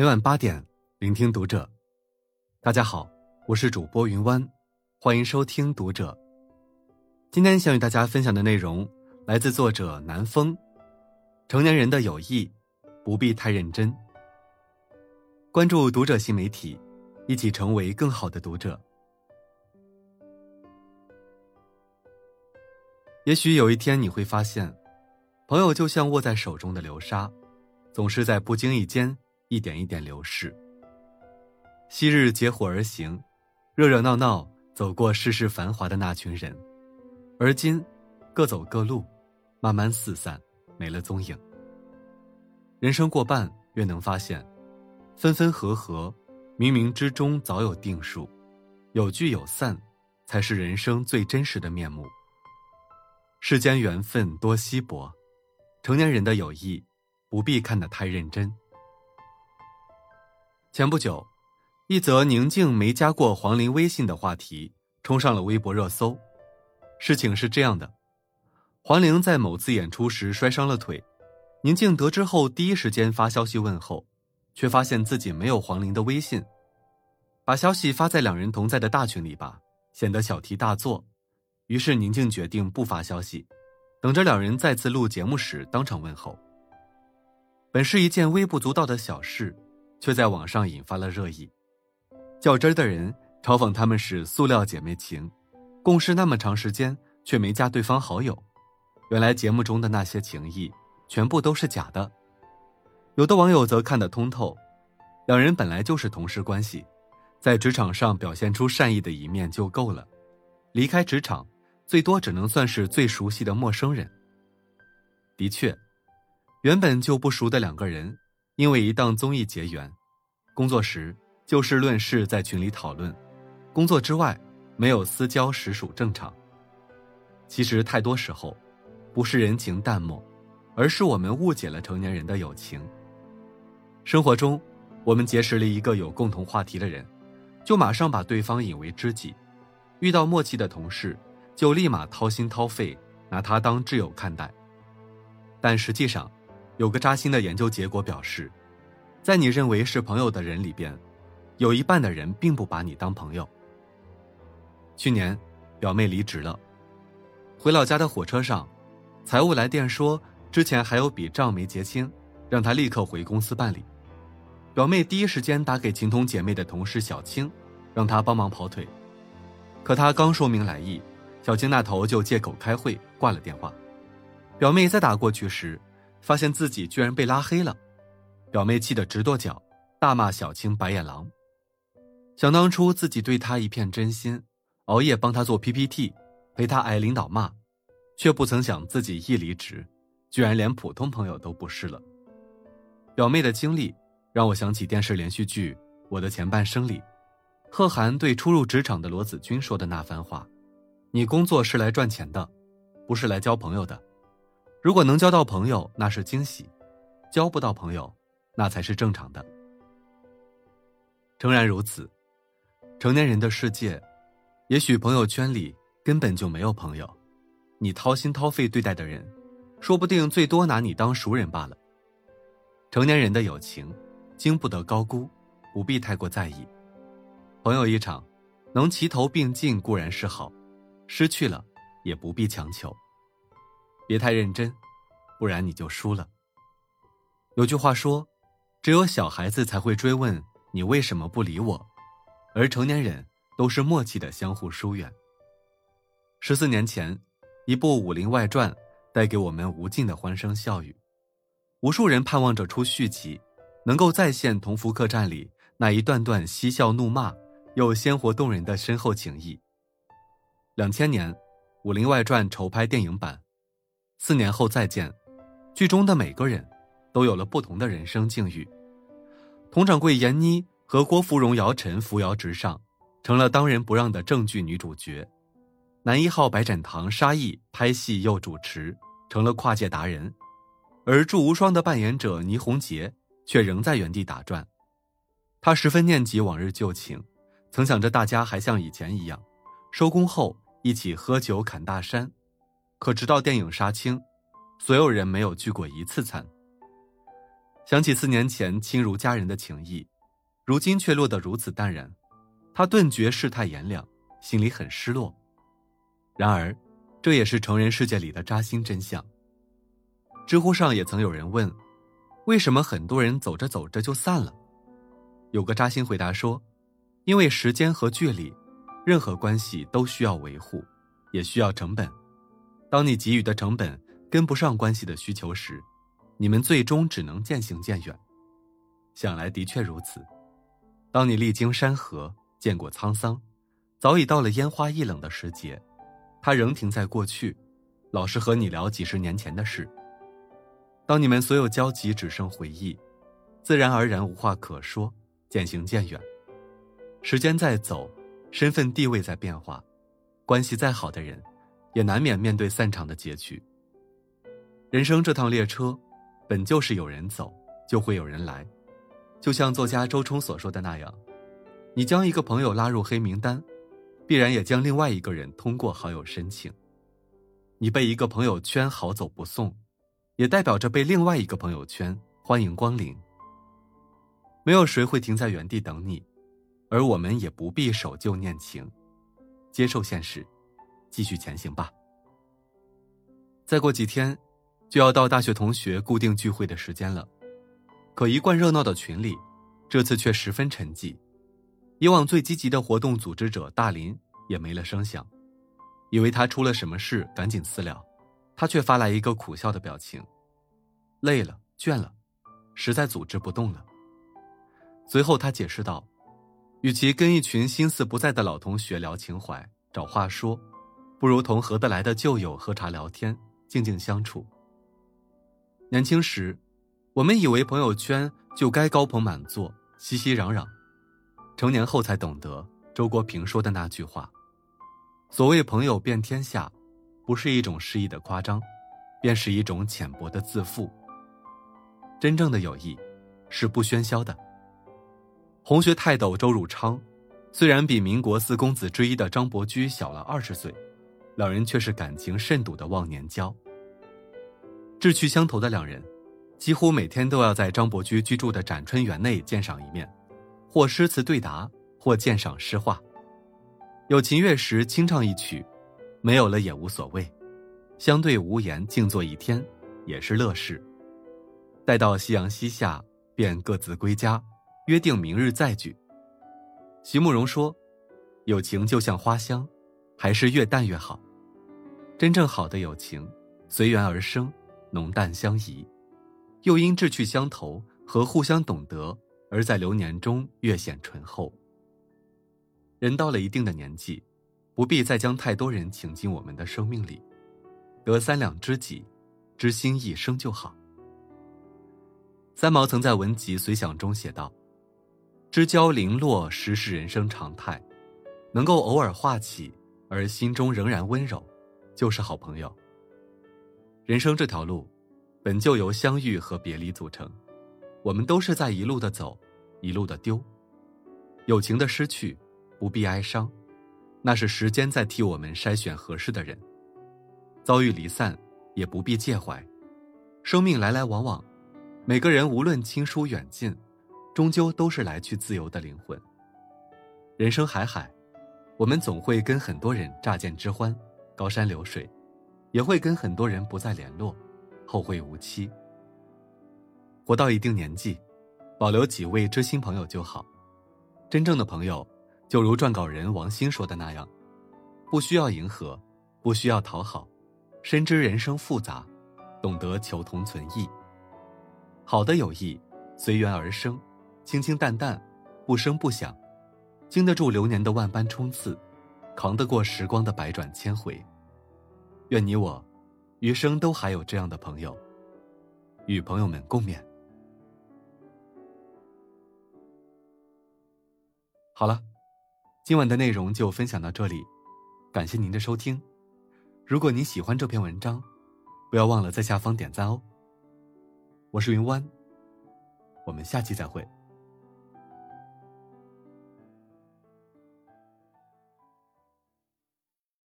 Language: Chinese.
每晚八点，聆听读者。大家好，我是主播云湾，欢迎收听读者。今天想与大家分享的内容来自作者南风。成年人的友谊，不必太认真。关注读者新媒体，一起成为更好的读者。也许有一天你会发现，朋友就像握在手中的流沙，总是在不经意间一点一点流逝。昔日结伙而行，热热闹闹走过世事繁华的那群人，而今各走各路，慢慢四散，没了踪影。人生过半，越能发现，分分合合，冥冥之中早有定数，有聚有散，才是人生最真实的面目。世间缘分多稀薄，成年人的友谊不必看得太认真。前不久，一则宁静没加过黄龄微信的话题冲上了微博热搜。事情是这样的：黄龄在某次演出时摔伤了腿，宁静得知后第一时间发消息问候，却发现自己没有黄龄的微信，把消息发在两人同在的大群里吧，显得小题大做。于是宁静决定不发消息，等着两人再次录节目时当场问候。本是一件微不足道的小事，却在网上引发了热议。较真的人嘲讽他们是塑料姐妹情，共事那么长时间却没加对方好友。原来节目中的那些情谊全部都是假的。有的网友则看得通透，两人本来就是同事关系，在职场上表现出善意的一面就够了，离开职场。最多只能算是最熟悉的陌生人。的确，原本就不熟的两个人，因为一档综艺结缘，工作时就事论事，在群里讨论；工作之外，没有私交实属正常。其实太多时候，不是人情淡漠，而是我们误解了成年人的友情。生活中，我们结识了一个有共同话题的人，就马上把对方引为知己；遇到默契的同事。就立马掏心掏肺，拿他当挚友看待。但实际上，有个扎心的研究结果表示，在你认为是朋友的人里边，有一半的人并不把你当朋友。去年，表妹离职了，回老家的火车上，财务来电说之前还有笔账没结清，让她立刻回公司办理。表妹第一时间打给情同姐妹的同事小青，让她帮忙跑腿。可她刚说明来意。小青那头就借口开会挂了电话，表妹再打过去时，发现自己居然被拉黑了，表妹气得直跺脚，大骂小青白眼狼。想当初自己对她一片真心，熬夜帮她做 PPT，陪她挨领导骂，却不曾想自己一离职，居然连普通朋友都不是了。表妹的经历让我想起电视连续剧《我的前半生》里，贺涵对初入职场的罗子君说的那番话。你工作是来赚钱的，不是来交朋友的。如果能交到朋友，那是惊喜；交不到朋友，那才是正常的。诚然如此，成年人的世界，也许朋友圈里根本就没有朋友。你掏心掏肺对待的人，说不定最多拿你当熟人罢了。成年人的友情，经不得高估，不必太过在意。朋友一场，能齐头并进固然是好。失去了，也不必强求。别太认真，不然你就输了。有句话说，只有小孩子才会追问你为什么不理我，而成年人都是默契的相互疏远。十四年前，一部《武林外传》带给我们无尽的欢声笑语，无数人盼望着出续集，能够再现《同福客栈》里那一段段嬉笑怒骂又鲜活动人的深厚情谊。两千年，《武林外传》筹拍电影版，四年后再见，剧中的每个人，都有了不同的人生境遇。佟掌柜闫妮和郭芙蓉姚晨扶摇直上，成了当仁不让的正剧女主角；男一号白展堂沙溢拍戏又主持，成了跨界达人；而祝无双的扮演者倪虹洁却仍在原地打转。她十分念及往日旧情，曾想着大家还像以前一样，收工后。一起喝酒侃大山，可直到电影杀青，所有人没有聚过一次餐。想起四年前亲如家人的情谊，如今却落得如此淡然，他顿觉世态炎凉，心里很失落。然而，这也是成人世界里的扎心真相。知乎上也曾有人问：“为什么很多人走着走着就散了？”有个扎心回答说：“因为时间和距离，任何关系都需要维护，也需要成本。当你给予的成本跟不上关系的需求时，你们最终只能渐行渐远。想来的确如此。当你历经山河，见过沧桑，早已到了烟花易冷的时节，他仍停在过去，老是和你聊几十年前的事。当你们所有交集只剩回忆，自然而然无话可说。渐行渐远，时间在走，身份地位在变化，关系再好的人，也难免面对散场的结局。人生这趟列车，本就是有人走，就会有人来。就像作家周冲所说的那样，你将一个朋友拉入黑名单，必然也将另外一个人通过好友申请。你被一个朋友圈好走不送，也代表着被另外一个朋友圈欢迎光临。没有谁会停在原地等你，而我们也不必守旧念情，接受现实，继续前行吧。再过几天，就要到大学同学固定聚会的时间了，可一贯热闹的群里，这次却十分沉寂。以往最积极的活动组织者大林也没了声响，以为他出了什么事，赶紧私聊，他却发来一个苦笑的表情，累了，倦了，实在组织不动了。随后，他解释道：“与其跟一群心思不在的老同学聊情怀、找话说，不如同合得来的旧友喝茶聊天，静静相处。年轻时，我们以为朋友圈就该高朋满座、熙熙攘攘；成年后才懂得周国平说的那句话：所谓朋友遍天下，不是一种诗意的夸张，便是一种浅薄的自负。真正的友谊，是不喧嚣的。”红学泰斗周汝昌，虽然比民国四公子之一的张伯驹小了二十岁，两人却是感情甚笃的忘年交。志趣相投的两人，几乎每天都要在张伯驹居住的展春园内见上一面，或诗词对答，或鉴赏诗画。有琴乐时清唱一曲，没有了也无所谓，相对无言静坐一天，也是乐事。待到夕阳西下，便各自归家。约定明日再聚。徐慕容说：“友情就像花香，还是越淡越好。真正好的友情，随缘而生，浓淡相宜，又因志趣相投和互相懂得，而在流年中越显醇厚。人到了一定的年纪，不必再将太多人请进我们的生命里，得三两知己，知心一生就好。”三毛曾在文集《随想》中写道。知交零落，实是人生常态。能够偶尔话起，而心中仍然温柔，就是好朋友。人生这条路，本就由相遇和别离组成。我们都是在一路的走，一路的丢。友情的失去，不必哀伤，那是时间在替我们筛选合适的人。遭遇离散，也不必介怀。生命来来往往，每个人无论亲疏远近。终究都是来去自由的灵魂。人生海海，我们总会跟很多人乍见之欢，高山流水，也会跟很多人不再联络，后会无期。活到一定年纪，保留几位知心朋友就好。真正的朋友，就如撰稿人王鑫说的那样，不需要迎合，不需要讨好，深知人生复杂，懂得求同存异。好的友谊，随缘而生。清清淡淡，不声不响，经得住流年的万般冲刺，扛得过时光的百转千回。愿你我，余生都还有这样的朋友，与朋友们共勉。好了，今晚的内容就分享到这里，感谢您的收听。如果您喜欢这篇文章，不要忘了在下方点赞哦。我是云湾，我们下期再会。